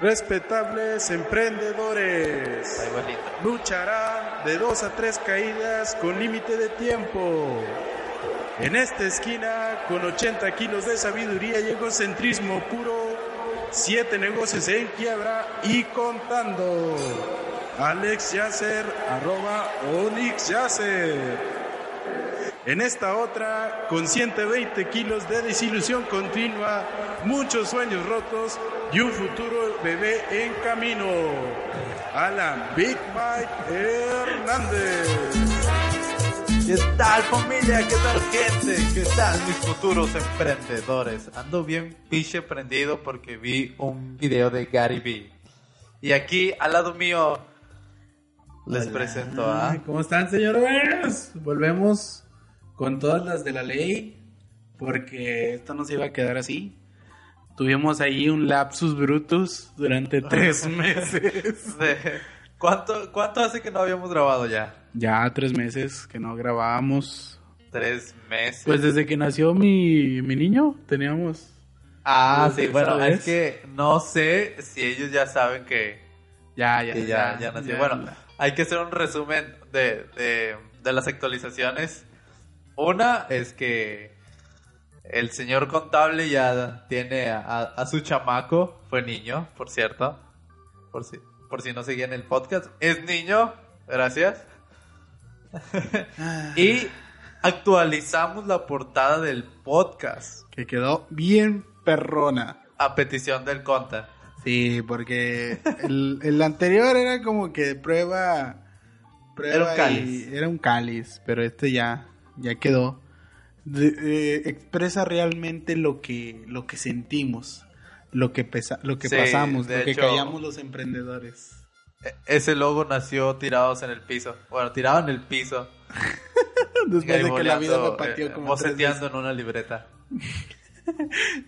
respetables emprendedores. Lucharán de dos a tres caídas con límite de tiempo. En esta esquina, con 80 kilos de sabiduría y egocentrismo puro, siete negocios en quiebra y contando. Alex Yasser, arroba Onyx Yasser. En esta otra, con 120 kilos de desilusión continua, muchos sueños rotos y un futuro bebé en camino. Alan Big Mike Hernández. ¿Qué tal familia? ¿Qué tal gente? ¿Qué tal mis futuros emprendedores? Ando bien piche prendido porque vi un video de Gary Vee. Y aquí al lado mío les presento a... ¿Cómo están señores? Volvemos con todas las de la ley porque esto no se iba a quedar así. Tuvimos ahí un lapsus brutus durante tres meses. ¿Cuánto, ¿Cuánto hace que no habíamos grabado ya? Ya tres meses que no grabábamos. Tres meses. Pues desde que nació mi, mi niño teníamos... Ah, sí, bueno, es que no sé si ellos ya saben que... Ya, ya, ya, ya, nació. bueno, hay que hacer un resumen de, de, de las actualizaciones. Una es que el señor contable ya tiene a, a, su chamaco, fue niño, por cierto, por si, por si no seguían el podcast, es niño, gracias. y actualizamos la portada del podcast. Que quedó bien perrona. A petición del conta. Sí, porque el, el anterior era como que prueba... prueba era un cáliz. Era un cáliz, pero este ya, ya quedó. De, eh, expresa realmente lo que, lo que sentimos, lo que, pesa, lo que Sí, pasamos, lo que callamos los emprendedores. E- Ese logo nació tirados en el piso. Bueno, tirado en el piso. Después de que la vida me pateó eh, como boceteando en una libreta.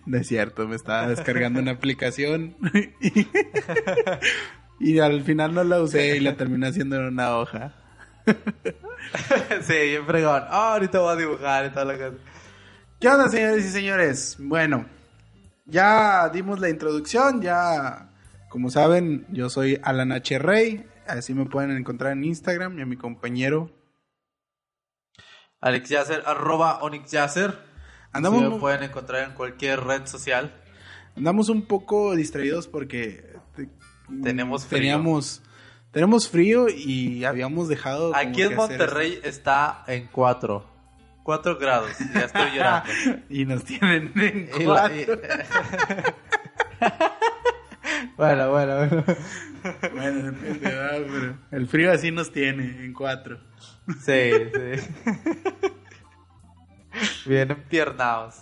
No es cierto, me estaba descargando una aplicación y, y al final no la usé y la terminé haciendo en una hoja. sí, bien fregón. Ah, ahorita voy a dibujar y toda la cosa. ¿Qué onda, señores y señores? Bueno, ya dimos la introducción, ya, como saben, yo soy Alan H. Rey, así me pueden encontrar en Instagram y a mi compañero. Alex Yasser, arroba Onyx Yasser. Andamos, Así me pueden encontrar en cualquier red social. andamos un poco distraídos porque te- Tenemos frío. teníamos, tenemos frío y habíamos dejado... Aquí en Monterrey está en 4. 4 grados. Ya estoy llorando. y nos tienen en Y la- cuatro. y- bueno, bueno, bueno. Bueno, depende, ¿verdad? pero el frío así nos tiene en cuatro. Sí, sí. Bien empiernados.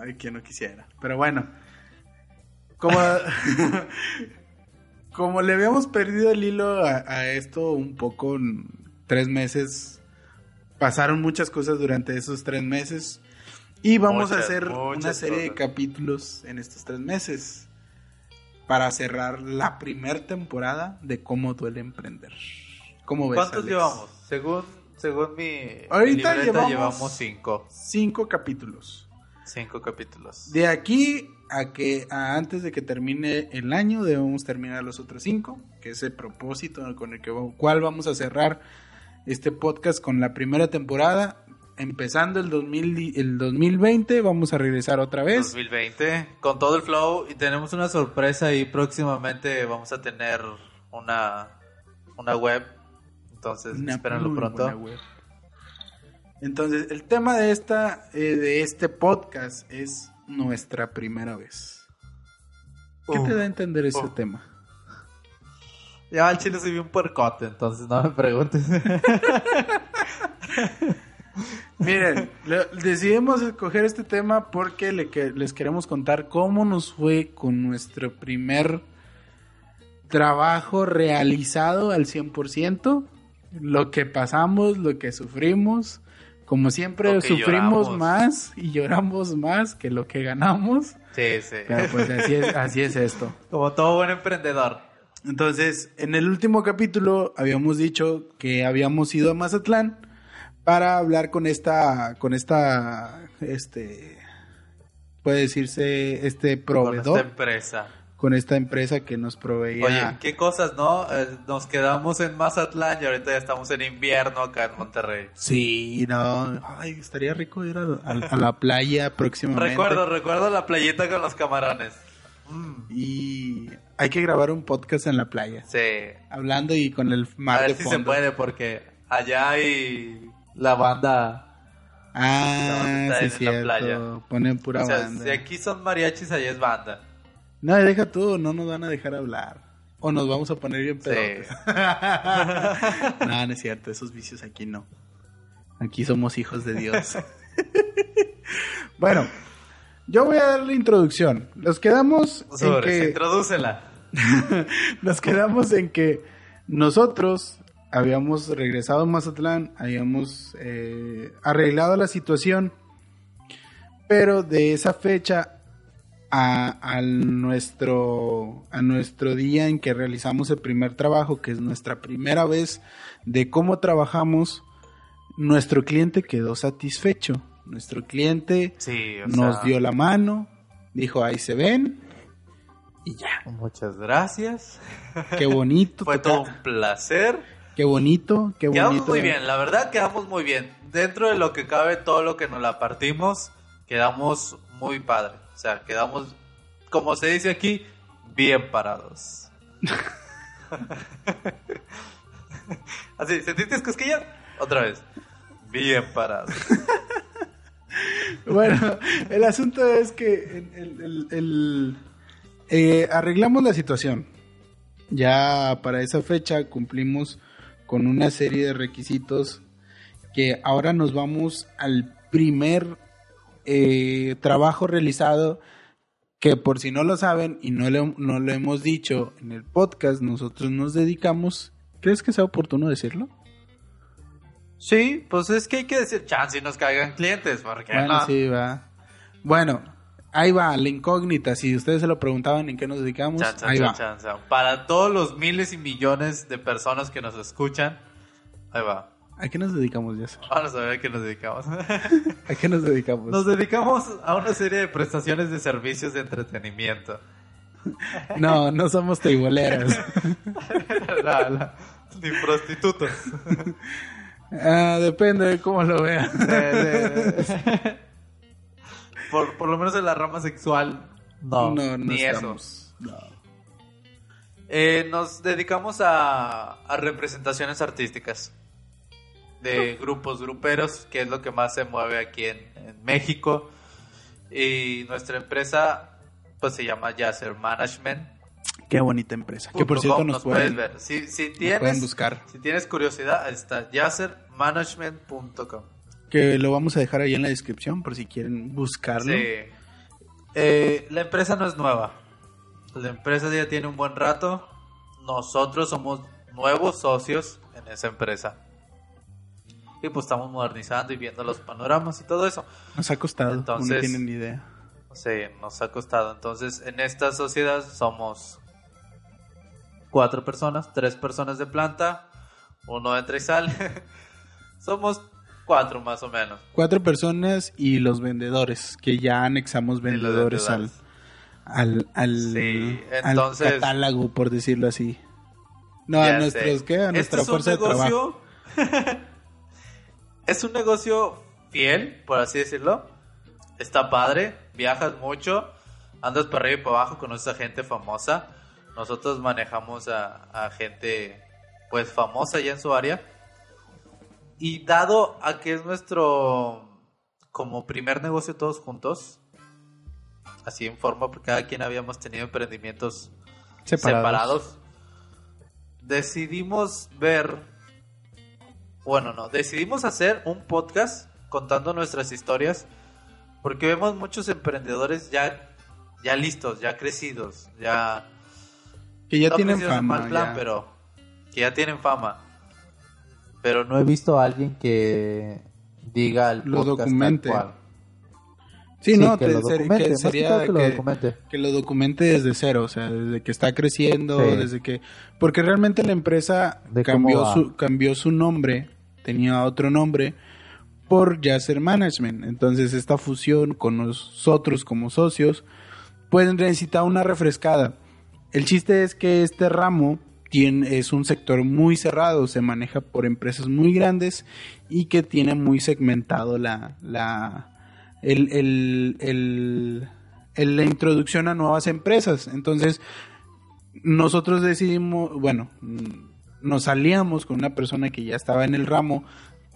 Ay, que no quisiera. Pero bueno, como, como le habíamos perdido el hilo a, a esto un poco tres meses, pasaron muchas cosas durante esos tres meses y vamos a Muchas, hacer una serie de cosas. capítulos en estos tres meses para cerrar la primera temporada de cómo duele emprender. ¿Cómo ves? ¿Cuántos Alex? llevamos? Según, según mi, Ahorita mi libreta llevamos- llevamos 5. Cinco capítulos. 5 capítulos. De aquí a que a antes de que termine el año debemos terminar los otros cinco, que es el propósito con el que cual vamos a cerrar este podcast con la primera temporada. Empezando el, 2000, y- el 2020, vamos a regresar otra vez. 2020 con todo el flow y tenemos una sorpresa y próximamente vamos a tener una una web entonces Una espérenlo pronto web. Entonces, el tema de esta eh, de este podcast es nuestra primera vez. ¿Qué te da a entender ese tema? ya al chile soy un puercote entonces no me preguntes Miren, le- decidimos escoger este tema porque le que- les queremos contar cómo nos fue con nuestro primer trabajo realizado al 100%, lo que pasamos, lo que sufrimos. Como siempre, sufrimos lloramos. más y lloramos más que lo que ganamos. sí sí Pero pues así es, así es esto. como todo buen emprendedor Entonces, en el último capítulo habíamos dicho que habíamos ido a Mazatlán para hablar con esta, con esta, este, puede decirse, este con proveedor, esta empresa con esta empresa que nos proveía. Oye, qué cosas, ¿no? Eh, nos quedamos en Mazatlán y ahorita ya estamos en invierno acá en Monterrey. Sí, no. Ay, estaría rico ir a, la playa próximamente. Recuerdo, recuerdo la playita con los camarones. Mm. Y hay que grabar un podcast en la playa. Sí. Hablando y con el mar a ver si se puede porque allá hay la banda Ah, sí, sí, la playa. Ponen pura o sea, banda. Si aquí son mariachis, allá es banda. No, deja tú, no nos van a dejar hablar. O nos vamos a poner bien pedotes. no, no es cierto, esos vicios aquí no. Aquí somos hijos de Dios. bueno, yo voy a dar la introducción. Nos quedamos en que... Introdúcela. Nos quedamos en que nosotros habíamos regresado a Mazatlán, habíamos eh, arreglado la situación, pero de esa fecha a, nuestro, a nuestro día en que realizamos el primer trabajo, que es nuestra primera vez de cómo trabajamos, nuestro cliente quedó satisfecho. Nuestro cliente nos dio la mano, dijo, ahí se ven, y ya. Muchas gracias. Qué bonito. Fue todo un placer. Qué bonito, qué bonito. Quedamos muy bien, la verdad quedamos muy bien. Dentro de lo que cabe, todo lo que nos la partimos, quedamos muy padre. O sea, quedamos, como se dice aquí, bien parados. Así, ¿sentiste cosquillas? Otra vez. Bien parados. bueno, el asunto es que el, eh, arreglamos la situación. Ya para esa fecha cumplimos con una serie de requisitos que ahora nos vamos al primer eh, trabajo realizado que por si no lo saben y no, no lo hemos dicho en el podcast, nosotros nos dedicamos, ¿crees que sea oportuno decirlo? Sí, pues es que hay que decir chance y nos caigan clientes, porque bueno, sí, va. Bueno, ahí va, la incógnita, si ustedes se lo preguntaban en qué nos dedicamos, ahí va. Para todos los miles y millones de personas que nos escuchan, ahí va. ¿A qué nos dedicamos, ya? Vamos a ver a qué nos dedicamos. ¿A qué nos dedicamos? Nos dedicamos a una serie de prestaciones de servicios de entretenimiento. No, no somos teiboleras. ni prostitutos. Ah, depende de cómo lo vean. por, por, lo menos en la rama sexual, no, no, ni eso. Eh, nos dedicamos a, a representaciones artísticas de grupos gruperos, que es lo que más se mueve aquí en, México. Y nuestra empresa, pues se llama Yasser Management. Qué bonita empresa. Que por cierto nos, pueden, ver. Si, si tienes, buscar. Si tienes curiosidad, está yassermanagement.com. Que lo vamos a dejar ahí en la descripción por si quieren buscarlo. Sí. Eh, la empresa no es nueva. La empresa ya tiene un buen rato. Nosotros somos nuevos socios en esa empresa y pues estamos modernizando y viendo los panoramas y todo eso. Nos ha costado, Entonces, no tienen ni idea. Sí, nos ha costado. Entonces, en esta sociedad somos cuatro personas, tres personas de planta, uno entra y sale. somos cuatro más o menos. Cuatro personas y los vendedores, que ya anexamos vendedores, al, al, al, catálogo, por decirlo así. No, a nuestros, ¿qué? A nuestra fuerza de trabajo. es un negocio fiel, por así decirlo. Está padre, viajas mucho, andas para arriba y para abajo, conoces a gente famosa. Nosotros manejamos a, gente pues famosa ya en su área. Y dado a que es nuestro como primer negocio todos juntos, así en forma, porque cada quien habíamos tenido emprendimientos separados decidimos ver bueno, no, decidimos hacer un podcast contando nuestras historias porque vemos muchos emprendedores ya, ya listos, ya crecidos, ya... Que ya tienen fama. plan, pero que ya tienen fama. Pero no he visto a alguien que diga el lo documente. Sí, no, que, lo documente, sería que, lo documente. que lo documente desde cero, o sea, desde que está creciendo, desde que... Porque realmente la empresa cambió su, cambió su nombre tenía otro nombre por Yasser Management. Entonces esta fusión con nosotros como socios pues necesita una refrescada. El chiste es que este ramo es un sector muy cerrado, se maneja por empresas muy grandes y que tiene muy segmentado la, la, la introducción a nuevas empresas. Entonces, nosotros decidimos, bueno, nos salíamos con una persona que ya estaba en el ramo,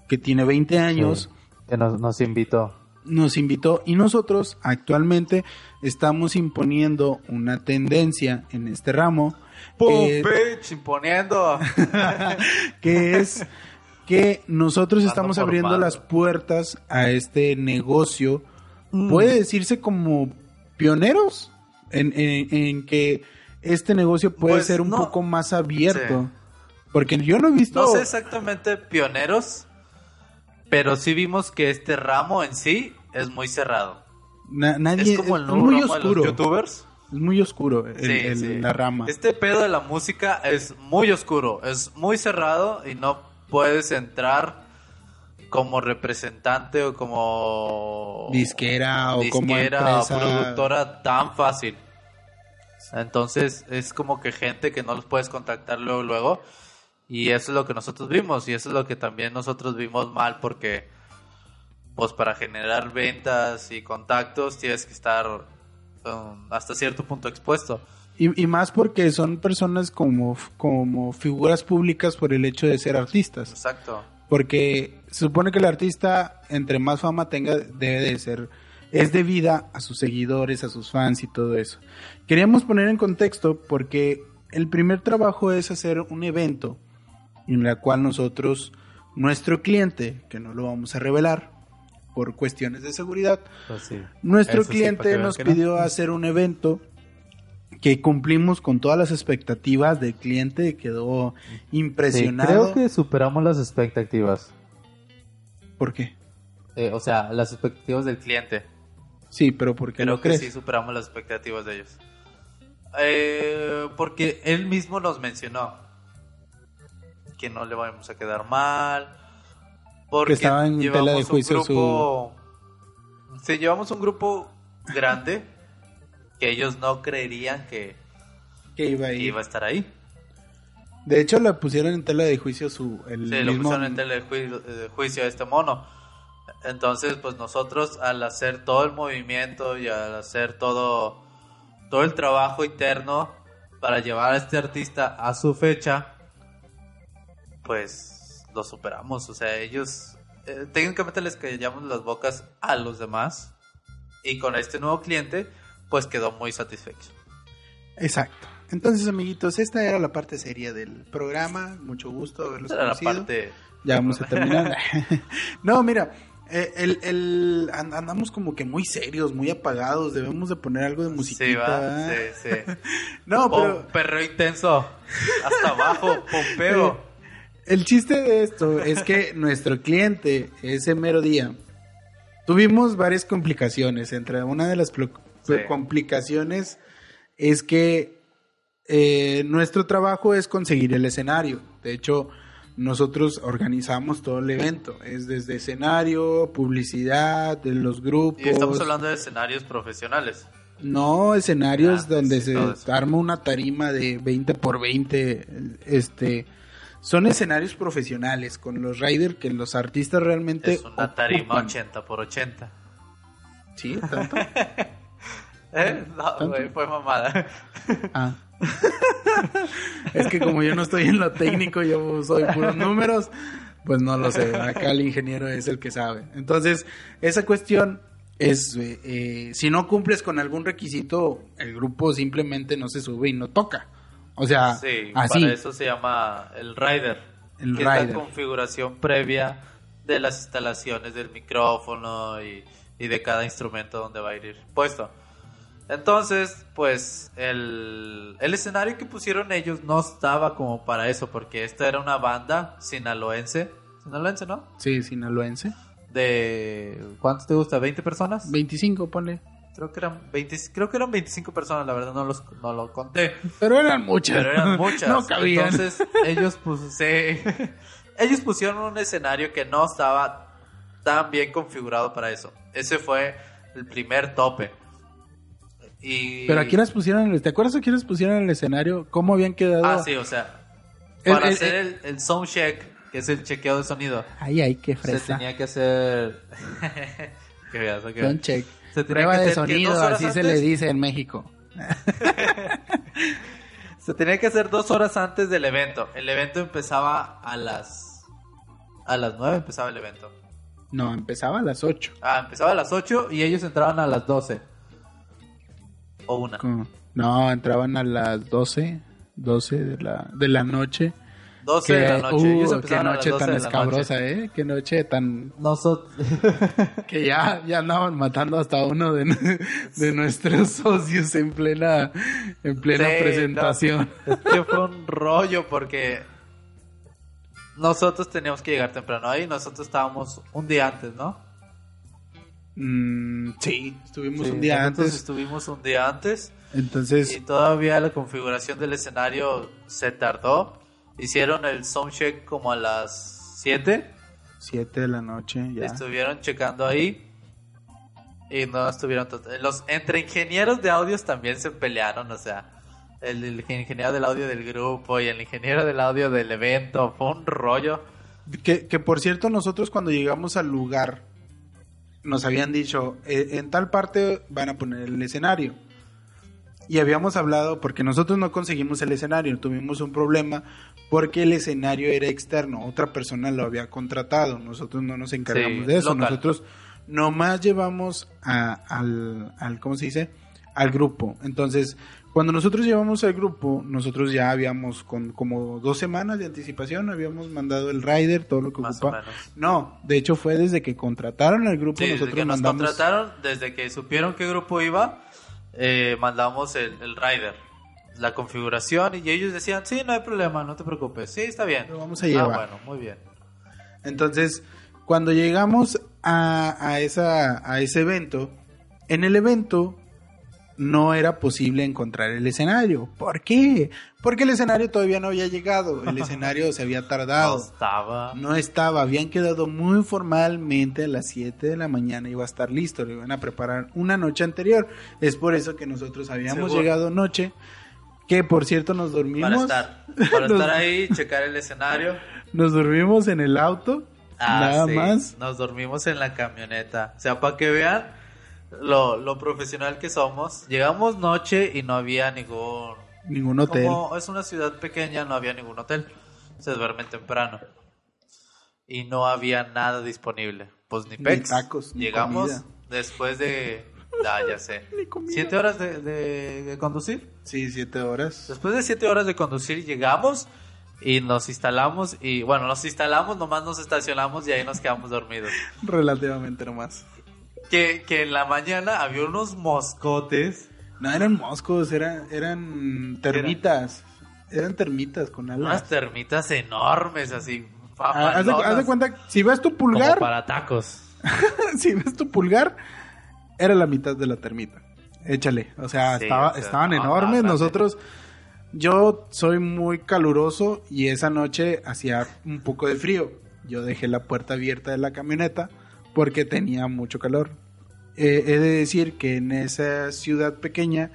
que tiene 20 años. que nos, nos invitó. Nos invitó y nosotros actualmente estamos imponiendo una tendencia en este ramo. ¡Pum, bitch! Imponiendo. que es que nosotros estamos abriendo las puertas a este negocio. Mm. Puede decirse como pioneros en, en, que este negocio puede pues ser un poco más abierto. Porque yo no he visto... No sé exactamente pioneros, pero sí vimos que este ramo en sí es muy cerrado. nadie, es como el nuevo muy oscuro. youtubers. Es muy oscuro la rama. Este pedo de la música es muy oscuro, es muy cerrado y no puedes entrar como representante o como disquera o como productora tan fácil. Entonces es como que gente que no los puedes contactar luego luego y eso es lo que nosotros vimos y eso es lo que también nosotros vimos mal porque pues para generar ventas y contactos tienes que estar um, hasta cierto punto expuesto. Y, más porque son personas como, como figuras públicas por el hecho de ser artistas. Exacto. Porque se supone que el artista, entre más fama tenga, debe de ser, es debida a sus seguidores, a sus fans y todo eso. Queríamos poner en contexto porque el primer trabajo es hacer un evento en la cual nosotros, nuestro cliente, que no lo vamos a revelar por cuestiones de seguridad, pues nuestro cliente nos pidió hacer un evento que cumplimos con todas las expectativas del cliente, quedó impresionado. creo que superamos las expectativas. ¿Por qué? Eh, o sea, las expectativas del cliente. Sí, pero ¿por qué creo que sí superamos las expectativas de ellos. Eh, porque él mismo nos mencionó que no le vamos a quedar mal. Porque estaba en tela de juicio grupo, su... llevamos un grupo grande que ellos no creerían que, que iba, a iba a estar ahí. De hecho, le pusieron en tela de juicio su. El sí, lo pusieron en tela de juicio, a este mono. Entonces, pues nosotros al hacer todo el movimiento y al hacer todo, todo el trabajo interno para llevar a este artista a su fecha, pues lo superamos. O sea, ellos eh, técnicamente les callamos las bocas a los demás y con este nuevo cliente pues quedó muy satisfecho. Exacto. Entonces, amiguitos, esta era la parte seria del programa. Mucho gusto haberlos era conocido. La parte... Ya vamos a terminar. no, mira, eh, el, el, andamos como que muy serios, muy apagados. Debemos de poner algo de musiquita. Sí, sí, sí. no, pero... Un perro intenso. Hasta abajo, pompeo. El chiste de esto es que nuestro cliente, ese mero día, tuvimos varias complicaciones. Entre una de las complicaciones es que eh, nuestro trabajo es conseguir el escenario. De hecho, nosotros organizamos todo el evento. Es desde escenario, publicidad, de los grupos. Y estamos hablando de escenarios profesionales. No, escenarios ah, donde se arma una tarima de 20 por 20, este son escenarios profesionales con los riders que los artistas realmente. Es una tarima 80 por 80. ¿Sí? ¿Tanto? ¿Eh? No, güey, fue mamada. Ah. es que como yo no estoy en lo técnico, yo soy puros números, pues no lo sé. Acá el ingeniero es el que sabe. Entonces, esa cuestión es, eh, eh, si no cumples con algún requisito, el grupo simplemente no se sube y no toca. O sea, sí, Para eso se llama el rider. El que rider. Es la configuración previa de las instalaciones del micrófono y, de cada instrumento donde va a ir puesto. Entonces, pues el, el, escenario que pusieron ellos no estaba como para eso, porque esta era una banda sinaloense. Sinaloense, ¿no? Sí, sinaloense. De. ¿Cuántos te gusta? ¿20 personas? 25, ponle. Creo que eran 20, creo que eran 25 personas, la verdad no los no lo conté. Pero eran muchas. Pero eran muchas. no cabían. Entonces, ellos pues ellos pusieron un escenario que no estaba tan bien configurado para eso. Ese fue el primer tope. Y... Pero aquí las pusieron, ¿te acuerdas aquí las pusieron en el escenario? ¿Cómo habían quedado? Ah, sí, o sea, El- para el- hacer el, el sound check, que es el chequeo de sonido, Ay, ay, qué se fresa. tenía que hacer... qué veas, qué Don't check. Se tenía Prueba que de sonido, dos horas así se antes- le dice en México. Se tenía que hacer dos horas antes del evento. El evento empezaba a las... A las nueve empezaba el evento. No, empezaba a las 8. Ah, empezaba a las 8 y ellos entraban a las 12. O una. No, entraban a las 12, 12 de la, de la noche. 12 de la noche. uh, ellos qué noche 12 tan escabrosa, noche. ¿eh? Qué noche tan... Nosotros... Que ya, ya andaban matando hasta uno de, de nuestros socios en plena, en plena Sí, presentación. no, es que fue un rollo porque nosotros teníamos que llegar temprano ahí. Nosotros estábamos un día antes, ¿no? Mm, sí, estuvimos Sí, un día antes. Estuvimos un día antes Entonces, y todavía la configuración del escenario se tardó. Hicieron el soundcheck como a las 7. 7 de la noche, ya. Estuvieron checando ahí. Y no estuvieron. Los entre ingenieros de audios también se pelearon. O sea, el, el ingeniero del audio del grupo y el ingeniero del audio del evento. Fue un rollo. Que, que por cierto, nosotros cuando llegamos al lugar, nos habían dicho, "Eh, en tal parte van a poner el escenario. Y habíamos hablado, porque nosotros no conseguimos el escenario, tuvimos un problema porque el escenario era externo, otra persona lo había contratado, nosotros no nos encargamos Sí, de eso, local. nosotros nomás llevamos a- al, al, ¿cómo se dice? Al grupo. Entonces, cuando nosotros llevamos al grupo, nosotros ya habíamos con como dos semanas de anticipación, habíamos mandado el rider, todo lo que Más o ocupa. menos. No, de hecho fue desde que contrataron al grupo, Sí, desde nosotros que nos mandamos... contrataron, desde que supieron qué grupo iba, eh, mandamos el, el rider. La configuración y ellos decían, sí, no hay problema, no te preocupes. Sí, está bien. Lo vamos a llevar. Ah, bueno, muy bien. Entonces, cuando llegamos a, a, esa, a ese evento, en el evento no era posible encontrar el escenario. ¿Por qué? Porque el escenario todavía no había llegado, el escenario se había No tardado. estaba. No estaba, habían quedado muy formalmente a las 7 de la mañana, iba a estar listo, lo iban a preparar una noche anterior. Es por eso que nosotros habíamos Seguro. llegado noche, que por cierto nos Para dormimos. estar, para Nos- estar ahí, checar el escenario. Nos dormimos en el auto, Ah, nada sí, más. Nos dormimos en la camioneta. O sea, para que vean lo, lo profesional que somos. Llegamos noche y no había ningún... Ningún hotel. Como es una ciudad pequeña, no había ningún hotel. Se duermen temprano. Y no había nada disponible. Pues ni Ni pex. tacos, ni Llegamos comida. después de... Ah, ya sé. ¿Siete horas de, de- de conducir? Sí, siete horas. Después de siete horas de conducir llegamos y nos instalamos y bueno, nos instalamos, nomás nos estacionamos y ahí nos quedamos dormidos. Relativamente nomás. Que, que en la mañana había unos moscotes. No, eran moscos, eran, eran termitas. Eran termitas con Unas alas. termitas enormes así. Ah, haz, de, haz de cuenta, si ves tu como pulgar, para tacos. si ves tu pulgar, era la mitad de la termita. Échale. O sea, Sí, estaba, o sea, estaban no, enormes. Nosotros, yo soy muy caluroso y esa noche hacía un poco de frío. Yo dejé la puerta abierta de la camioneta porque tenía mucho calor. Eh, he de decir que en esa ciudad pequeña,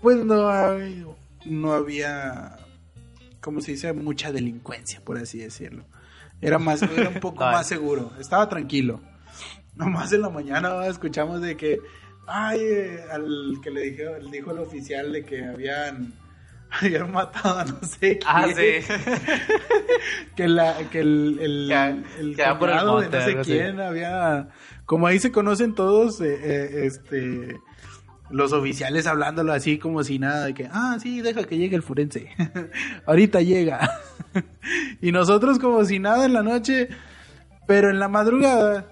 pues no, hay- no había, ¿cómo se dice? Mucha delincuencia, por así decirlo. Era más, era un poco más seguro. Estaba tranquilo. Nomás en la mañana escuchamos de que, ay, eh, al que le dijo, le dijo el oficial de que habían, habían matado a no sé quién. Ah, sí. Que, la, que el, el, Que- el por el monte, de no sé quién había... Como ahí se conocen todos, eh, eh, este... Los oficiales hablándolo así como si nada, de que, ah, sí, deja que llegue el forense. Ahorita llega. y nosotros como si nada en la noche, pero en la madrugada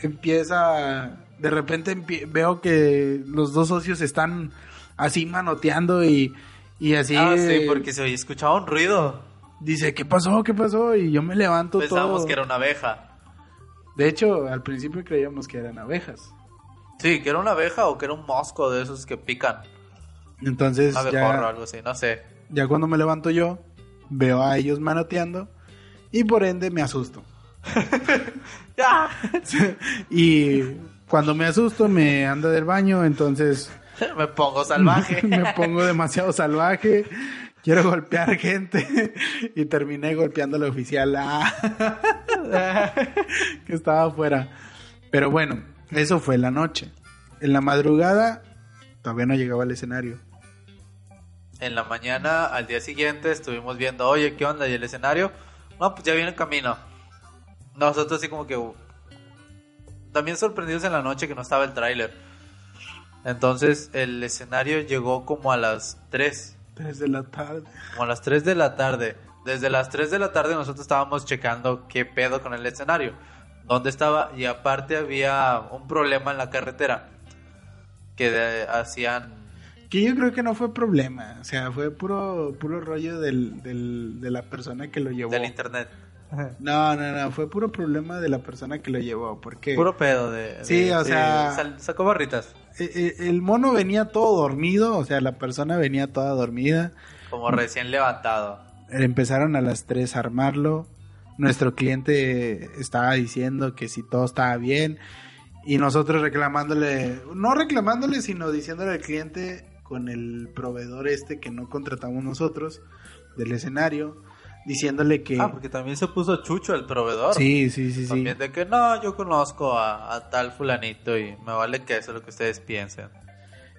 empieza, de repente veo que los dos socios están así manoteando y, y así... Ah, sí, porque se escuchaba un ruido. Dice, ¿qué pasó? ¿Qué pasó? Y yo me levanto Pensábamos todo. que era una abeja. De hecho, al principio creíamos que eran abejas. Sí, que era una abeja o que era un mosco de esos que pican. Entonces, Un abejorro o ya, algo así, no sé. ya cuando me levanto yo, veo a ellos manoteando y por ende me asusto. ¡Ya! y cuando me asusto, me anda del baño, entonces me pongo salvaje. me pongo demasiado salvaje. Quiero golpear gente. y terminé golpeando al oficial ah, que estaba afuera. Pero bueno, eso fue la noche. En la madrugada todavía no llegaba al escenario. En la mañana, al día siguiente, estuvimos viendo, oye, ¿qué onda? ¿Y el escenario? No, pues ya viene el camino. Nosotros así como que... uh, también sorprendidos en la noche que no estaba el tráiler. Entonces el escenario llegó como a las 3. Tres de la tarde. Como a las 3 de la tarde. Desde las 3 de la tarde nosotros estábamos checando qué pedo con el escenario. Dónde estaba. Y aparte había un problema en la carretera. Que de- hacían... Que yo creo que no fue problema. O sea, fue puro, puro rollo del, del- de la persona que lo llevó. Del internet. No, no, no. Fue puro problema de la persona que lo llevó. Porque Puro pedo de... Sí, de- o sea- sal- sacó barritas. eh, eh, el mono venía todo dormido. O sea, la persona venía toda dormida. Como recién levantado. Empezaron a las 3 a armarlo. Nuestro cliente estaba diciendo que si todo estaba bien. Y nosotros reclamándole, no reclamándole, sino diciéndole al cliente con el proveedor este que no contratamos nosotros del escenario, diciéndole que... Ah, porque también se puso chucho el proveedor. sí, sí, sí, sí. También de que no, yo conozco a, a tal fulanito y me vale que eso es lo que ustedes piensen.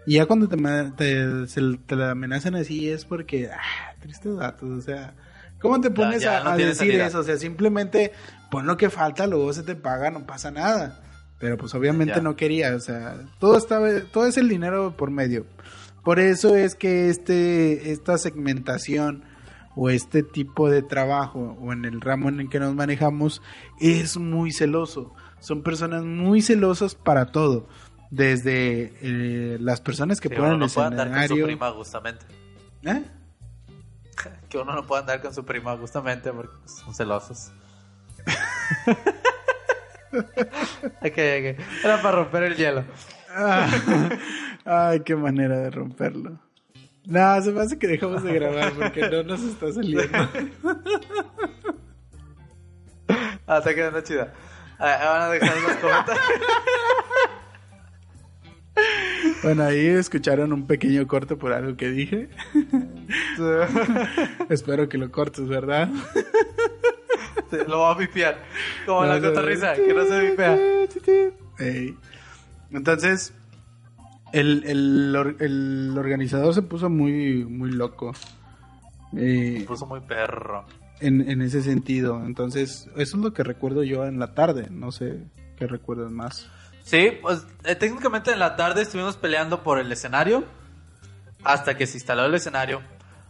Y ya cuando te, te, se- te la amenazan así es porque, ah, tristes datos, o sea, ¿cómo te pones ya a, no a tiene decir salida. eso? O sea, simplemente pon lo que falta, luego se te paga, no pasa nada. Pero pues obviamente Ya. no quería, o sea, todo estaba, todo es el dinero por medio. Por eso es que este, esta segmentación o este tipo de trabajo o en el ramo en el que nos manejamos es muy celoso. Son personas muy celosas para todo. Desde eh, las personas que Que ponen uno el no puede andar con su prima justamente. ¿Eh? Que uno no puede andar con su prima justamente porque son celosos. Ok, ok. Era para romper el hielo. Ah, Ay, qué manera de romperlo. No, se me hace que dejamos de grabar porque no nos está saliendo. Ah, está quedando chida. Ah, van a dejar los comentarios. Bueno, ahí escucharon un pequeño corte por algo que dije. Espero que lo cortes, ¿verdad? Sí, Lo voy a pipiar. Como la No, no, cotorriza, que no se pipea. Ey. Entonces, el, el, el organizador se puso muy, muy loco. Eh, Se puso muy perro. en, en ese sentido. Entonces, eso es lo que recuerdo yo en la tarde. No sé qué recuerdas más. Sí, pues eh, técnicamente en la tarde estuvimos peleando por el escenario hasta que se instaló el escenario.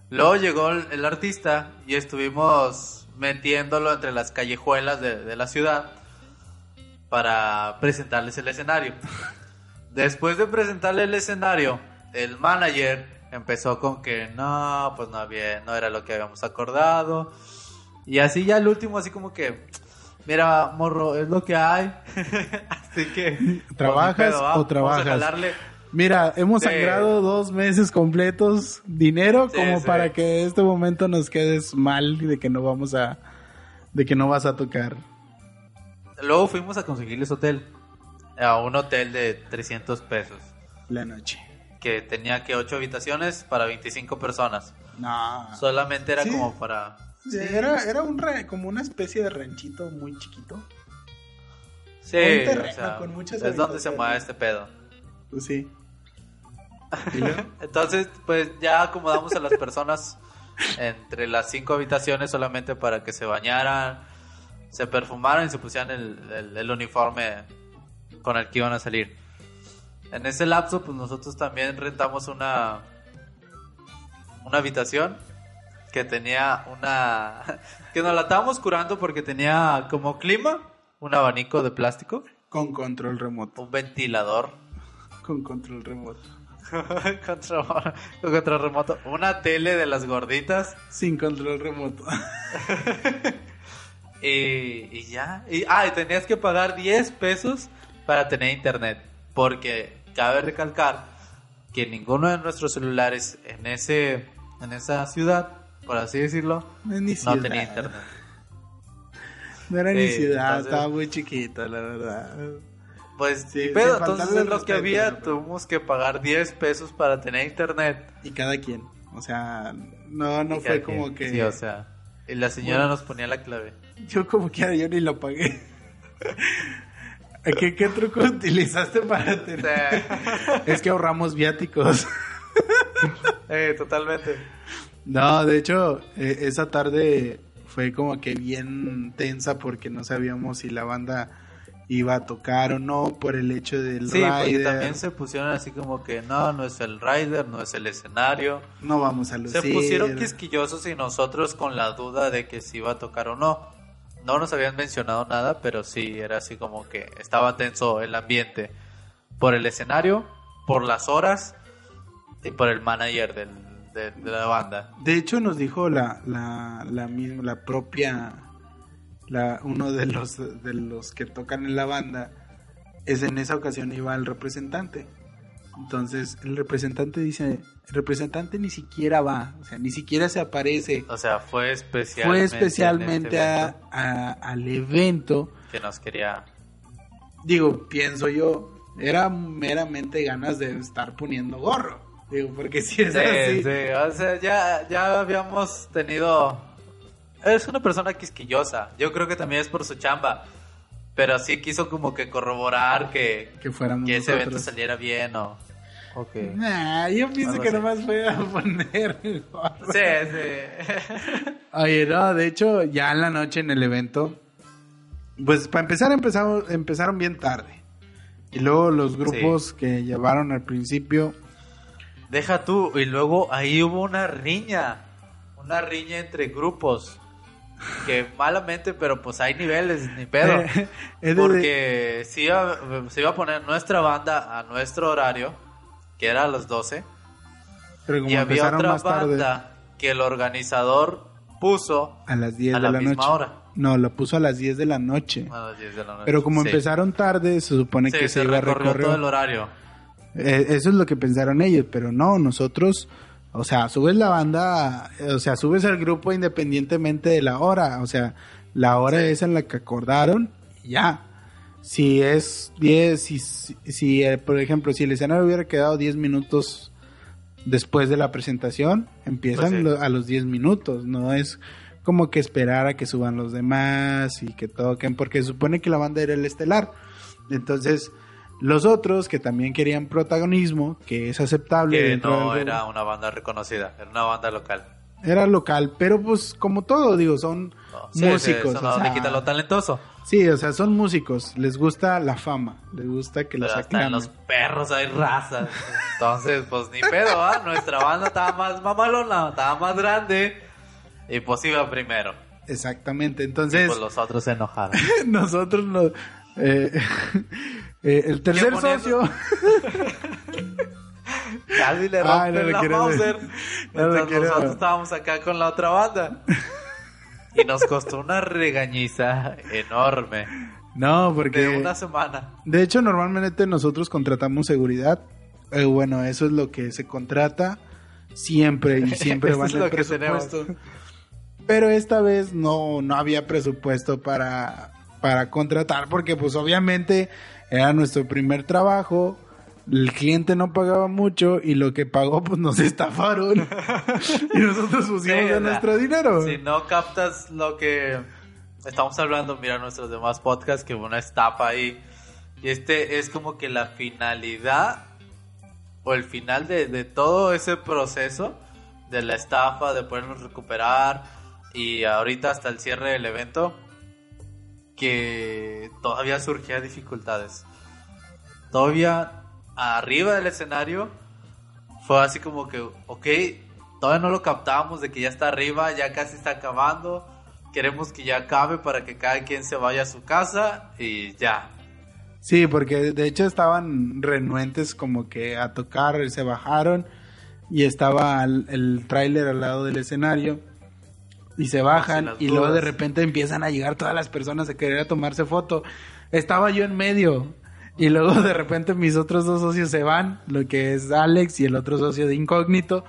Luego llegó el, el artista y estuvimos metiéndolo entre las callejuelas de, de la ciudad para presentarles el escenario. Después de presentarle el escenario, el manager empezó con que no, pues no había, no era lo que habíamos acordado. Y así ya el último, así como que, mira, morro, es lo que hay. así que... ¿Trabajas pedo, o vamos a trabajas? jalarle. Mira, hemos Sí. sangrado dos meses completos dinero Sí, como sí. para que este momento nos quedes mal de que no vamos a de que no vas a tocar. Luego fuimos a conseguirles hotel. A un hotel de 300 pesos. La noche. Que tenía que 8 habitaciones para 25 personas. No. Solamente era Sí. como para... Sí, Era, era un re- como una especie de ranchito muy chiquito. Sí, Un terreno o sea, con muchas es donde se mueve este pedo. Pues sí. Entonces, pues ya acomodamos a las personas entre las cinco habitaciones solamente para que se bañaran, se perfumaran y se pusieran el, el- el uniforme con el que iban a salir. En ese lapso, pues nosotros también rentamos una, una habitación que tenía una... que nos la estábamos curando porque tenía como clima un abanico de plástico, Con control remoto. un ventilador Con control remoto. contra, con control remoto. Una tele de las gorditas. Sin control remoto. Y, y ya. Y, ah, y tenías que pagar 10 pesos para tener internet. Porque cabe recalcar que ninguno de nuestros celulares en ese en esa ciudad, por así decirlo, No ni no tenía internet. No era ni Sí, ciudad, entonces- estaba muy chiquito, la verdad. Pues Sí, pero entonces el lo que había, tuvimos que pagar 10 pesos para tener internet. Y cada quien. O sea, no, no fue como quien. que. Sí, o sea, la señora Bueno. nos ponía la clave. Yo como quiera, yo ni lo pagué. ¿Qué, ¿Qué truco utilizaste para tener? Es que ahorramos viáticos. eh, totalmente. No, de hecho, eh, esa tarde fue como que bien tensa porque no sabíamos si la banda iba a tocar o no por el hecho del Sí, porque rider. también se pusieron así como que no, no es el rider, no es el escenario. No vamos a lucir. Se pusieron quisquillosos y nosotros con la duda de que si iba a tocar o no. No nos habían mencionado nada, pero sí, era así como que estaba tenso el ambiente. Por el escenario, por las horas y por el manager del, de, la banda. De hecho, nos dijo la, la, la la propia, la, uno de los, de los que tocan en la banda, es en esa ocasión iba el representante. Entonces, el representante dice, el representante ni siquiera va, o sea, ni siquiera se aparece. O sea, fue especialmente. Fue en especialmente este a- evento a- al evento. que nos quería. Digo, pienso yo, era meramente ganas de estar poniendo gorro. Digo, porque si es Sí, así. sí, o sea, ya, ya habíamos tenido... Es una persona quisquillosa, yo creo que también es por su chamba, pero sí quiso como que corroborar que, Que fuéramos que ese evento saliera bien o... o que- Nah, yo pienso Algo que así. nomás fue a poner gorro. Sí, sí. Oye, no, de hecho, ya en la noche en el evento, pues para empezar empezamos, empezaron bien tarde. Y luego los grupos que llevaron al principio, Deja tú, y luego ahí hubo una riña, una riña entre grupos, que malamente, pero pues hay niveles, ni pedo. Porque se iba, se iba a poner nuestra banda a nuestro horario, que era a las 12, pero como y había otra más tarde, banda que el organizador puso a las 10 a de la la, misma noche. hora. No, lo puso a las 10 de la noche. a las 10 de la noche. Pero como Sí. empezaron tarde, se supone Sí, que se, iba a recorrer. todo el horario. Eh, eso es lo que pensaron ellos, pero no, nosotros, o sea, subes la banda, o sea, subes al grupo independientemente de la hora, o sea, la hora es en la que acordaron, y ya. Si es 10, si, eh, por ejemplo, si el escenario hubiera quedado 10 minutos después de la presentación, empiezan Pues sí. a los 10 minutos, no es como que esperar a que suban los demás y que toquen, porque se supone que la banda era el estelar. Entonces, los otros que también querían protagonismo, que es aceptable. Que no era una banda reconocida, era una banda local. Era local, pero pues como todo, digo, son No, sí, músicos. sí, eso o no sea, le quita lo talentoso. Sí, o sea, son músicos, les gusta la fama, les gusta que los Pero aclamen. los perros hay razas. Entonces, pues ni pedo, ¿ah? Nuestra banda estaba más mamalona, estaba más grande. Y pues iba primero. Exactamente, Y entonces pues los otros se enojaron. nosotros nos... eh, eh, el tercer socio... Casi le Ay, rompen no la Mauser. no quiero- nosotros estábamos acá con la otra banda. Y nos costó una regañiza enorme. No, porque... De una semana. De hecho, normalmente nosotros contratamos seguridad. Eh, bueno, eso es lo que se contrata siempre y siempre va que tenemos. presupuesto. Pero esta vez no, no había presupuesto para, para contratar porque pues obviamente era nuestro primer trabajo. El cliente no pagaba mucho y lo que pagó pues nos estafaron. y nosotros pusimos Sí, de nuestro dinero. Si no captas lo que estamos hablando, mira nuestros demás podcasts, que hubo una estafa ahí. Y este es como que la finalidad o el final de, de todo ese proceso de la estafa, de podernos recuperar y ahorita hasta el cierre del evento, que todavía surgía dificultades. Todavía arriba del escenario fue así como que, ok, todavía no lo captamos de que ya está arriba, ya casi está acabando, queremos que ya acabe para que cada quien se vaya a su casa y ya. Sí, porque de hecho estaban renuentes como que a tocar, se bajaron y estaba el, el tráiler al lado del escenario y se bajan y luego de repente empiezan a llegar todas las personas a querer a tomarse foto. Estaba yo en medio y luego de repente mis otros dos socios se van, lo que es Alex y el otro socio de Incógnito,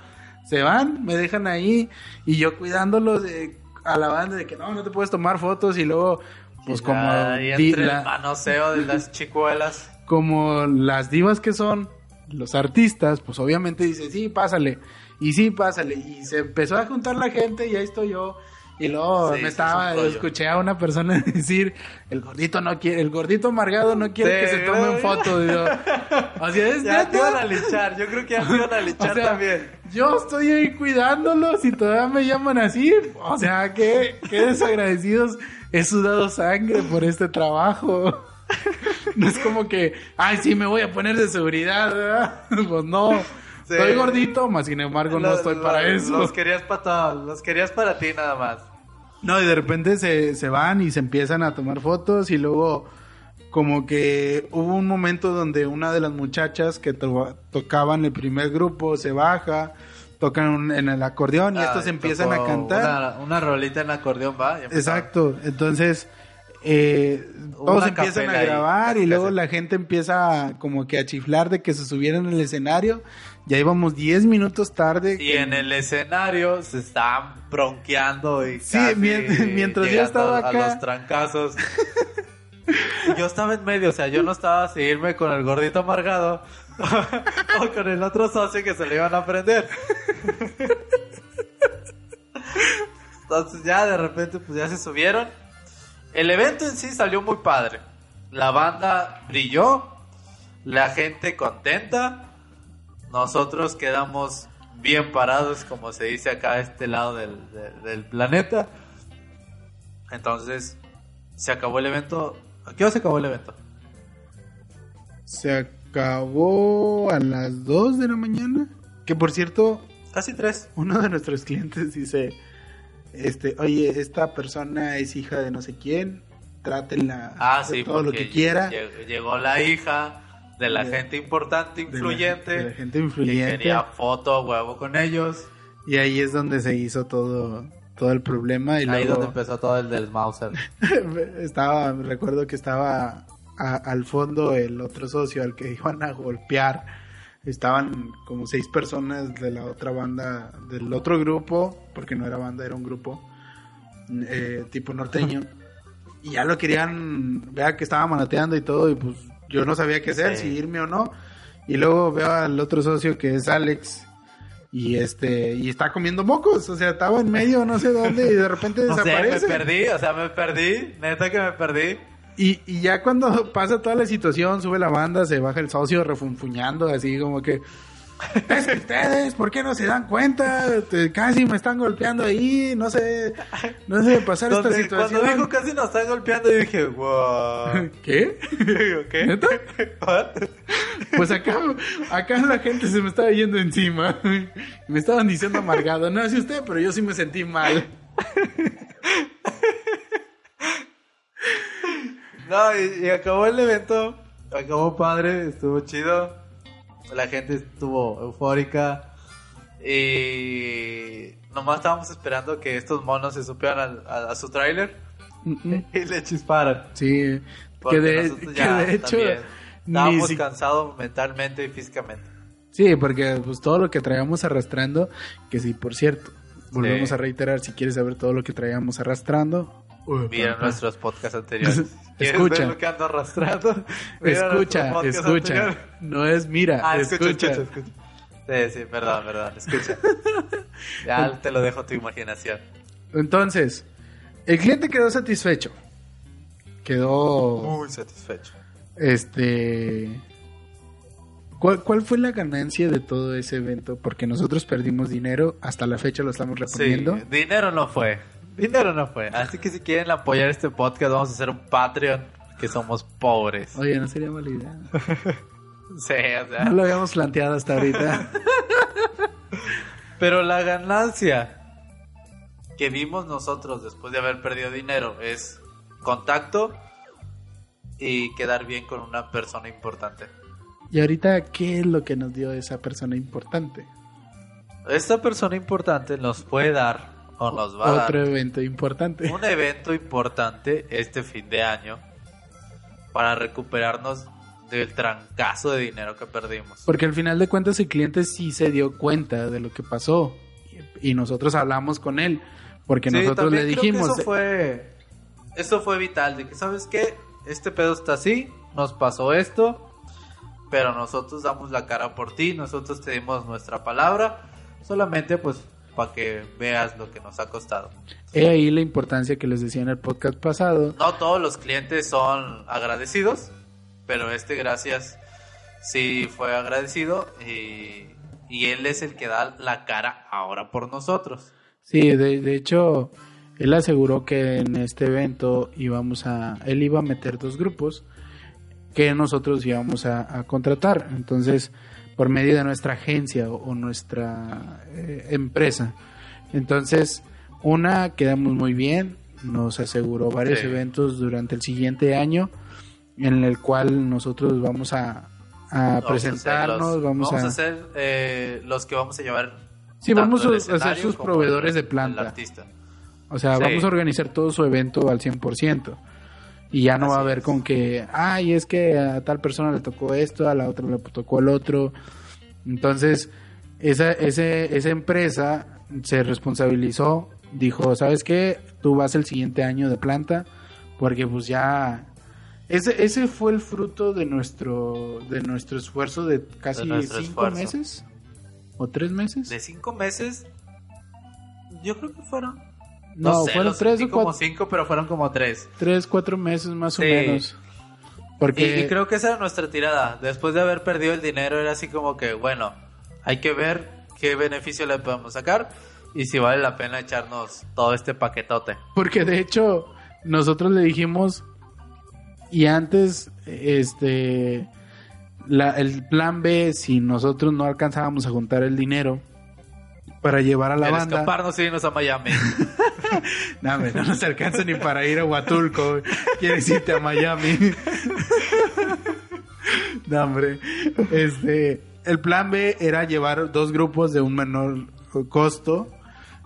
se van, me dejan ahí y yo cuidándolos de, a la banda de que no, no te puedes tomar fotos y luego pues como di- entre la- el manoseo de las chicuelas. como las divas que son, los artistas, pues obviamente dice, sí, pásale. Y sí, pásale. Y se empezó a juntar la gente y ahí estoy yo. Y luego Sí, me estaba, es escuché a una persona decir, el gordito no quiere, el gordito amargado no quiere Sí, que se tomen fotos. O sea, es Ya te a linchar, yo creo que ya te iban a O sea, también. Yo estoy ahí cuidándolos y todavía me llaman así. O sea, qué, qué desagradecidos. He sudado sangre por este trabajo. No es como que, ay, sí, me voy a poner de seguridad. ¿verdad? Pues no. Sí. Estoy gordito, más sin embargo no Los- estoy para eso. Los querías para todos, los querías para ti nada más. No, y de repente se, se van y se empiezan a tomar fotos y luego como que hubo un momento donde una de las muchachas que to- tocaban el primer grupo se baja, tocan un- en el acordeón y Ah, estos empiezan a cantar. Una, una rolita en acordeón, va. Exacto, entonces eh, todos empiezan a ahí, grabar y luego la gente empieza a- como que a chiflar de que se subieran al escenario. Ya íbamos 10 minutos tarde. Y que- en el escenario se estaban bronqueando y Sí, casi mientras yo estaba a- acá. a los trancazos. Y yo estaba en medio, o sea, yo no estaba a seguirme con el gordito amargado o con el otro socio que se le iban a prender. Entonces ya de repente pues ya se subieron. El evento en sí salió muy padre. La banda brilló, la gente contenta, nosotros quedamos bien parados, como se dice acá a este lado del, de- del planeta. Entonces, se acabó el evento. ¿A qué hora se acabó el evento? Se acabó a las 2 de la mañana. Que por cierto, Casi tres. uno de nuestros clientes dice, este, oye, esta persona es hija de no sé quién, trátenla Ah, sí, todo lo que quiera. lle- Llegó la hija de la De- gente importante, de la- influyente. de la gente Que influyente. quería foto huevo con ellos. Y ahí es donde se hizo todo, todo el problema. Y Ahí luego donde empezó todo el del Mauser. estaba, recuerdo que estaba a- al fondo el otro socio al que iban a golpear. Estaban como seis personas de la otra banda, del otro grupo, porque no era banda, era un grupo eh, tipo norteño. Y ya lo querían, vea que estaba manoteando y todo, y pues yo no sabía qué hacer, Sí. si irme o no. Y luego veo al otro socio que es Alex. Y este, y está comiendo mocos, o sea, estaba en medio, no sé dónde, y de repente No sé, me desaparece. perdí, o sea, me perdí. Neta que me perdí. Y, y ya cuando pasa toda la situación, sube la banda, se baja el socio refunfuñando, así como que... Es que ustedes, ¿por qué no se dan cuenta? Te- casi me están golpeando ahí, no sé, no sé pasar esta situación. Cuando dijo casi nos están golpeando, yo dije, wow. ¿Qué? ¿Qué? ¿Neta? What? Pues acá, acá la gente se me estaba yendo encima. Me estaban diciendo amargado. No sé usted, pero yo sí me sentí mal. No, y, y acabó el evento. Acabó padre, estuvo chido. La gente estuvo eufórica. Y nomás estábamos esperando que estos monos se supieran a, a su tráiler Mm, mm. y le chisparan. Sí, que de, que hecho... Estábamos si- cansados mentalmente y físicamente. Sí, porque pues todo lo que traíamos arrastrando, que sí, por cierto, volvemos Sí. a reiterar, si quieres saber todo lo que traíamos arrastrando, papá. nuestros podcasts anteriores. ¿Quieres Escucha. ver lo que ando arrastrando? Mira escucha, escucha, anteriores. no es mira, Ah, escucha, escucha. escucha, escucha. Sí, sí, perdón, perdón, escucha. Ya te lo dejo a tu imaginación. Entonces, el cliente quedó satisfecho, quedó, Muy satisfecho. este, ¿cuál, ¿cuál fue la ganancia de todo ese evento? Porque nosotros perdimos dinero, hasta la fecha lo estamos Sí, reponiendo. dinero no fue. Dinero no fue. Así que si quieren apoyar este podcast, vamos a hacer un Patreon, que somos pobres. Oye, no sería mala idea. Sí, o sea. No lo habíamos planteado hasta ahorita. Pero la ganancia que vimos nosotros después de haber perdido dinero es contacto y quedar bien con una persona importante. Y ahorita, ¿qué es lo que nos dio esa persona importante? Esta persona importante nos puede dar o nos va a Otro evento importante. un evento importante este fin de año para recuperarnos del trancazo de dinero que perdimos. Porque al final de cuentas el cliente sí se dio cuenta de lo que pasó. Y nosotros hablamos con él. Porque Sí, nosotros le también creo que dijimos... Eso fue, eso fue vital, de que, ¿sabes qué? Este pedo está así, nos pasó esto, pero nosotros damos la cara por ti, nosotros te dimos nuestra palabra, solamente pues para que veas lo que nos ha costado. He ahí la importancia que les decía en el podcast pasado. No todos los clientes son agradecidos, pero este gracias sí fue agradecido y, y él es el que da la cara ahora por nosotros. Sí, de, de hecho, él aseguró que en este evento íbamos a, él iba a meter dos grupos que nosotros íbamos a, a contratar. Entonces, por medio de nuestra agencia o, nuestra eh, empresa. Entonces, una, quedamos muy bien, nos aseguró varios eventos durante el siguiente año en el cual nosotros vamos a, presentarnos, vamos, a, hacer eh, los que vamos a llevar. Sí, vamos a hacer sus proveedores de planta. O sea, vamos a organizar todo su evento al 100%. Y ya no va a haber con que, ay, es que a tal persona le tocó esto, a la otra le tocó el otro. Entonces, esa, ese, esa empresa se responsabilizó, dijo, ¿sabes qué? Tú vas el siguiente año de planta, porque pues ya... Ese, ese fue el fruto de nuestro, de nuestro esfuerzo de casi cinco meses. ¿O tres meses? De cinco meses, yo creo que fueron no, fueron tres o como cinco, pero fueron como tres. Tres, cuatro meses más o menos. Porque... Y, creo que esa era nuestra tirada. Después de haber perdido el dinero, era así como que, bueno, hay que ver qué beneficio le podemos sacar y si vale la pena echarnos todo este paquetote. Porque de hecho, nosotros le dijimos, y antes, este, la, el plan B, si nosotros no alcanzábamos a juntar el dinero, para llevar a la banda. escaparnos y irnos a Miami. no, no nos alcanza ni para ir a Huatulco. Quieres irte a Miami. no, hombre. Este, el plan B era llevar dos grupos de un menor costo.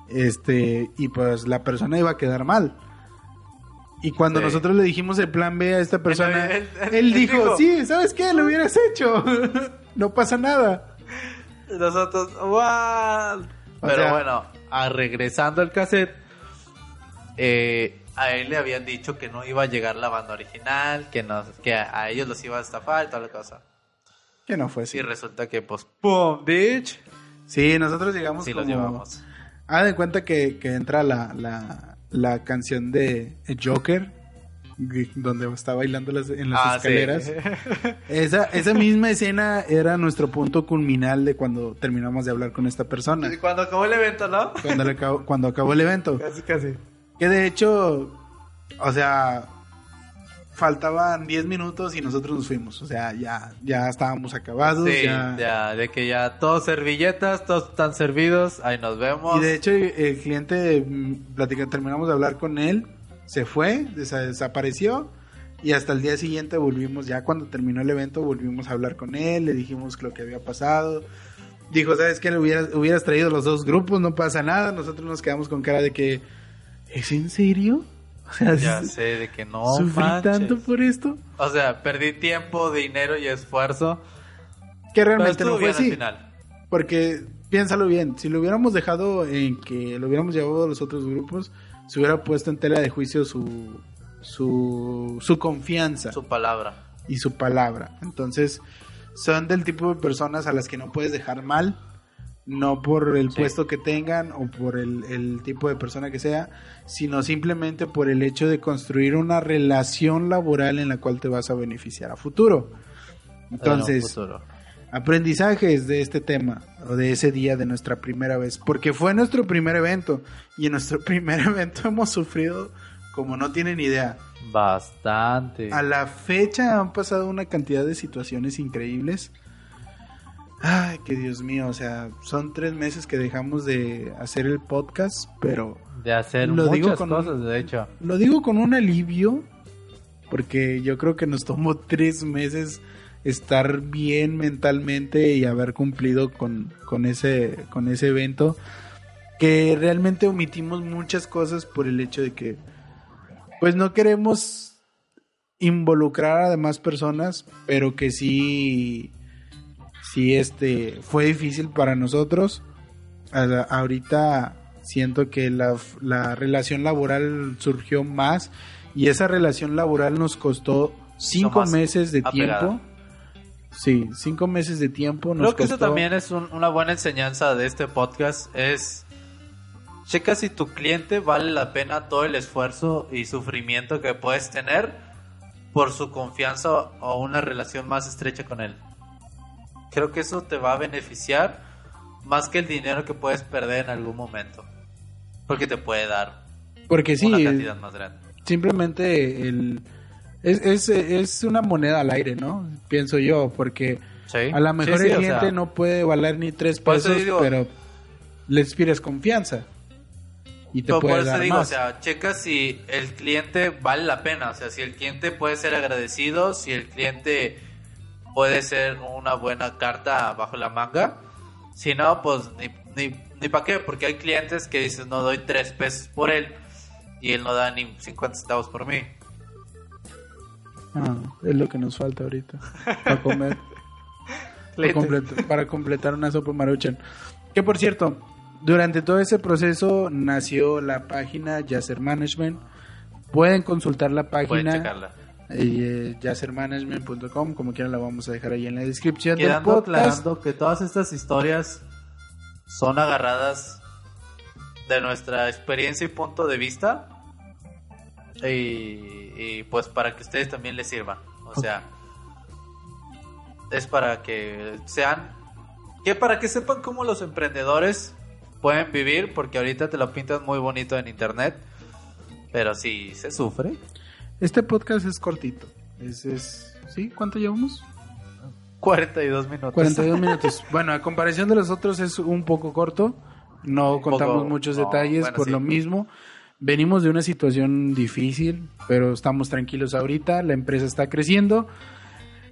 Este, y pues la persona iba a quedar mal. Y cuando nosotros le dijimos el plan B a esta persona, él, dijo, sí, ¿sabes qué? Lo hubieras hecho. no pasa nada. Nosotros, ¡wow! Pero bueno, a regresando al cassette, eh, a él le habían dicho que no iba a llegar la banda original, que, no, que a, ellos los iba a estafar y toda la cosa. Que no fue así. Y resulta que, pues, ¡pum! Bitch. Sí, nosotros llegamos sí, los llevamos. Ah, de cuenta que, que entra la, la, la canción de Joker donde está bailando en las ah, escaleras. Esa, esa misma escena era nuestro punto culminal de cuando terminamos de hablar con esta persona. Y cuando acabó el evento, ¿no? Cuando, acabó, cuando acabó el evento. Casi, casi. Que de hecho, o sea, faltaban 10 minutos y nosotros nos fuimos. O sea, ya, ya estábamos acabados. Sí, ya... de que ya todos servilletas, todos están servidos, ahí nos vemos. Y de hecho, el cliente, mm, terminamos de hablar con él se fue, desapareció y hasta el día siguiente volvimos, ya cuando terminó el evento, volvimos a hablar con él, le dijimos lo que había pasado. Dijo, ¿sabes qué? Hubieras, hubieras traído los dos grupos, no pasa nada. Nosotros nos quedamos con cara de que, ¿es en serio? O sea, ya sé, de que no ¿Sufrí tanto por esto? O sea, perdí tiempo, dinero y esfuerzo. Que realmente no fue así. Final. Porque, piénsalo bien, si lo hubiéramos dejado en que lo hubiéramos llevado a los otros grupos, se hubiera puesto en tela de juicio su, su, su confianza. Su palabra. Y su palabra. Entonces, son del tipo de personas a las que no puedes dejar mal, no por el puesto que tengan o por el, el, tipo de persona que sea, sino simplemente por el hecho de construir una relación laboral en la cual te vas a beneficiar a futuro. Entonces, aprendizajes de este tema o de ese día de nuestra primera vez, porque fue nuestro primer evento y en nuestro primer evento hemos sufrido como no tienen idea. Bastante. A la fecha han pasado una cantidad de situaciones increíbles. Ay, que Dios mío, o sea, son tres meses que dejamos de hacer el podcast, pero... De hacer lo muchas digo con cosas, de hecho. Lo digo con un alivio, porque yo creo que nos tomó tres meses estar bien mentalmente y haber cumplido con, con, ese, con ese evento. Que realmente omitimos muchas cosas por el hecho de que, pues no queremos involucrar a demás personas, pero que sí, sí, este, fue difícil para nosotros. ahorita siento que la, la relación laboral surgió más y esa relación laboral nos costó cinco meses de tiempo Sí, cinco meses de tiempo. Nos Creo que eso también es un- una buena enseñanza de este podcast. Es checa si tu cliente vale la pena todo el esfuerzo y sufrimiento que puedes tener por su confianza o una relación más estrecha con él. Creo que eso te va a beneficiar más que el dinero que puedes perder en algún momento. Porque te puede dar Porque sí, una eh, cantidad más grande. simplemente el... Es, es, es una moneda al aire, ¿no? Pienso yo, porque Sí. a lo mejor Sí, sí, el o cliente sea, no puede valer ni tres pesos, digo- pero le inspiras confianza. Y te puede por eso dar digo, más. o sea, checa si el cliente vale la pena, o sea, si el cliente puede ser agradecido, si el cliente puede ser una buena carta bajo la manga. Si no, pues ni, ni, ni para qué, porque hay clientes que dices, no doy tres pesos por él y él no da ni 50 centavos por mí. Ah, es lo que nos falta ahorita para comer. para, complet- para completar una sopa maruchan. Que por cierto, durante todo ese proceso nació la página Yasser Management. Pueden consultar la página eh, yassermanagement.com, como quieran la vamos a dejar ahí en la descripción del Quedando podcast. aclarando que todas estas historias son agarradas de nuestra experiencia y punto de vista. Y, y, pues para que ustedes también les sirvan. O sea, es para que sean. Que para que sepan cómo los emprendedores pueden vivir, porque ahorita te lo pintan muy bonito en internet. Pero si se sufre. Este podcast es cortito. Es, es- ¿Sí? ¿Cuánto llevamos? 42 minutos. 42 minutos. Bueno, a comparación de los otros es un poco corto. No Un contamos poco- muchos no, detalles bueno, por sí. lo mismo. Venimos de una situación difícil, pero estamos tranquilos ahorita. La empresa está creciendo.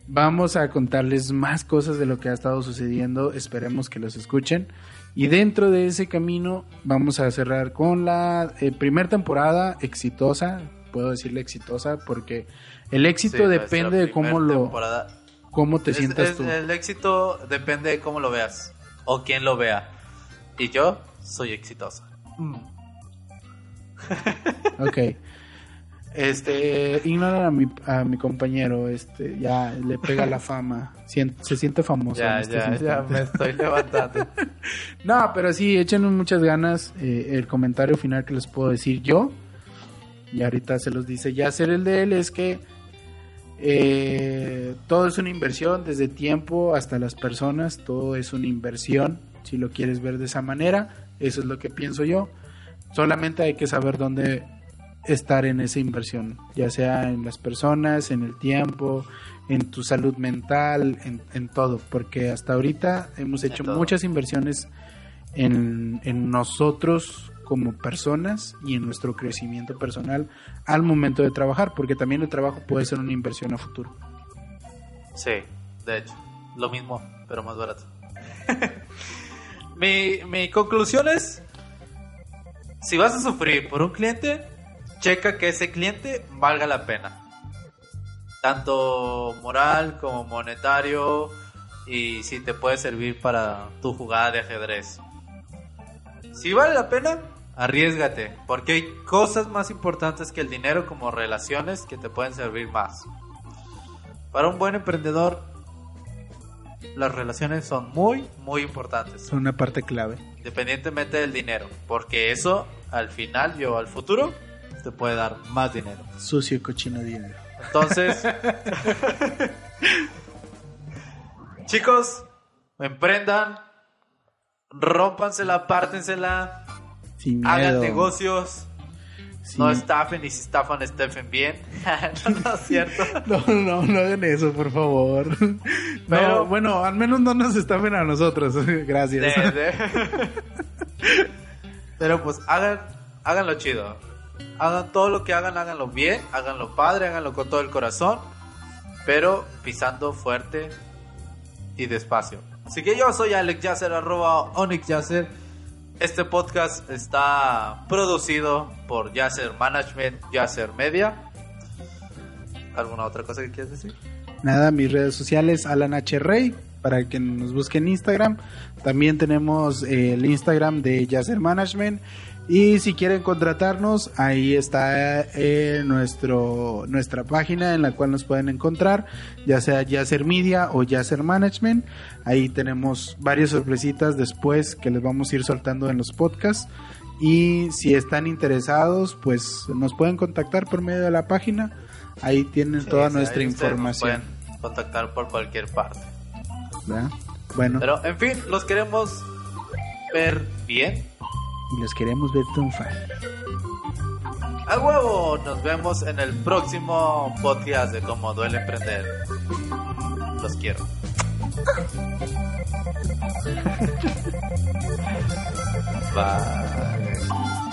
Vamos a contarles más cosas de lo que ha estado sucediendo. Esperemos que los escuchen. Y dentro de ese camino vamos a cerrar con la eh, primera temporada exitosa. Puedo decirle exitosa porque el éxito Sí, depende de cómo lo, temporada. cómo te Es- sientas es- tú. El éxito depende de cómo lo veas o quién lo vea. Y yo soy exitoso. Ok. Este, ignoran a mi, a mi compañero, este, ya le pega la fama, se siente famoso. Ya, estos ya, ya me estoy levantando. No, pero sí, échenle muchas ganas. eh, el comentario final que les puedo decir yo, y ahorita se los dice ya ser el de él, es que eh, todo es una inversión, desde tiempo hasta las personas, todo es una inversión, si lo quieres ver de esa manera, eso es lo que pienso yo. Solamente hay que saber dónde estar en esa inversión, ya sea en las personas, en el tiempo, en tu salud mental, en, en todo, porque hasta ahorita hemos hecho muchas inversiones en, en nosotros como personas y en nuestro crecimiento personal al momento de trabajar, porque también el trabajo puede ser una inversión a futuro. Sí, de hecho, lo mismo, pero más barato. mi, mi conclusión es, si vas a sufrir por un cliente, checa que ese cliente valga la pena. Tanto moral como monetario y si te puede servir para tu jugada de ajedrez. Si vale la pena, arriesgate, porque hay cosas más importantes que el dinero como relaciones que te pueden servir más. Para un buen emprendedor, las relaciones son muy, muy importantes, Son una parte clave. independientemente del dinero, porque eso al final y o al futuro te puede dar más dinero. Sucio cochino dinero. Entonces, chicos, emprendan, rómpansela, pártensela, Sin miedo. hagan negocios, Sí. no estafen y si estafan, estafen bien. no, no es cierto. No, no, no hagan eso, por favor. Pero Pero- bueno, al menos no nos estafen a nosotros. Gracias. De- de- Pero pues hagan, háganlo chido. Hagan todo lo que hagan, háganlo bien, háganlo padre, háganlo con todo el corazón, pero pisando fuerte y despacio. Así que yo soy Alex Yasser, arroba Onyx Yasser. Este podcast está producido por Yasser Management, Yasser Media. ¿Alguna otra cosa que quieras decir? Nada, mis redes sociales, Alan H. Rey, para que nos busquen en Instagram. También tenemos el Instagram de Yasser Management Y si quieren contratarnos, ahí está eh, nuestro, nuestra página en la cual nos pueden encontrar, ya sea Yacer Media o Yacer Management. Ahí tenemos varias sorpresitas después que les vamos a ir soltando en los podcasts. Y si están interesados, pues nos pueden contactar por medio de la página. Ahí tienen toda nuestra información. pueden contactar por cualquier parte. Bueno. Pero en fin, los queremos ver bien y los queremos ver triunfar. A huevo, nos vemos en el próximo podcast de Cómo duele emprender. Los quiero. Bye.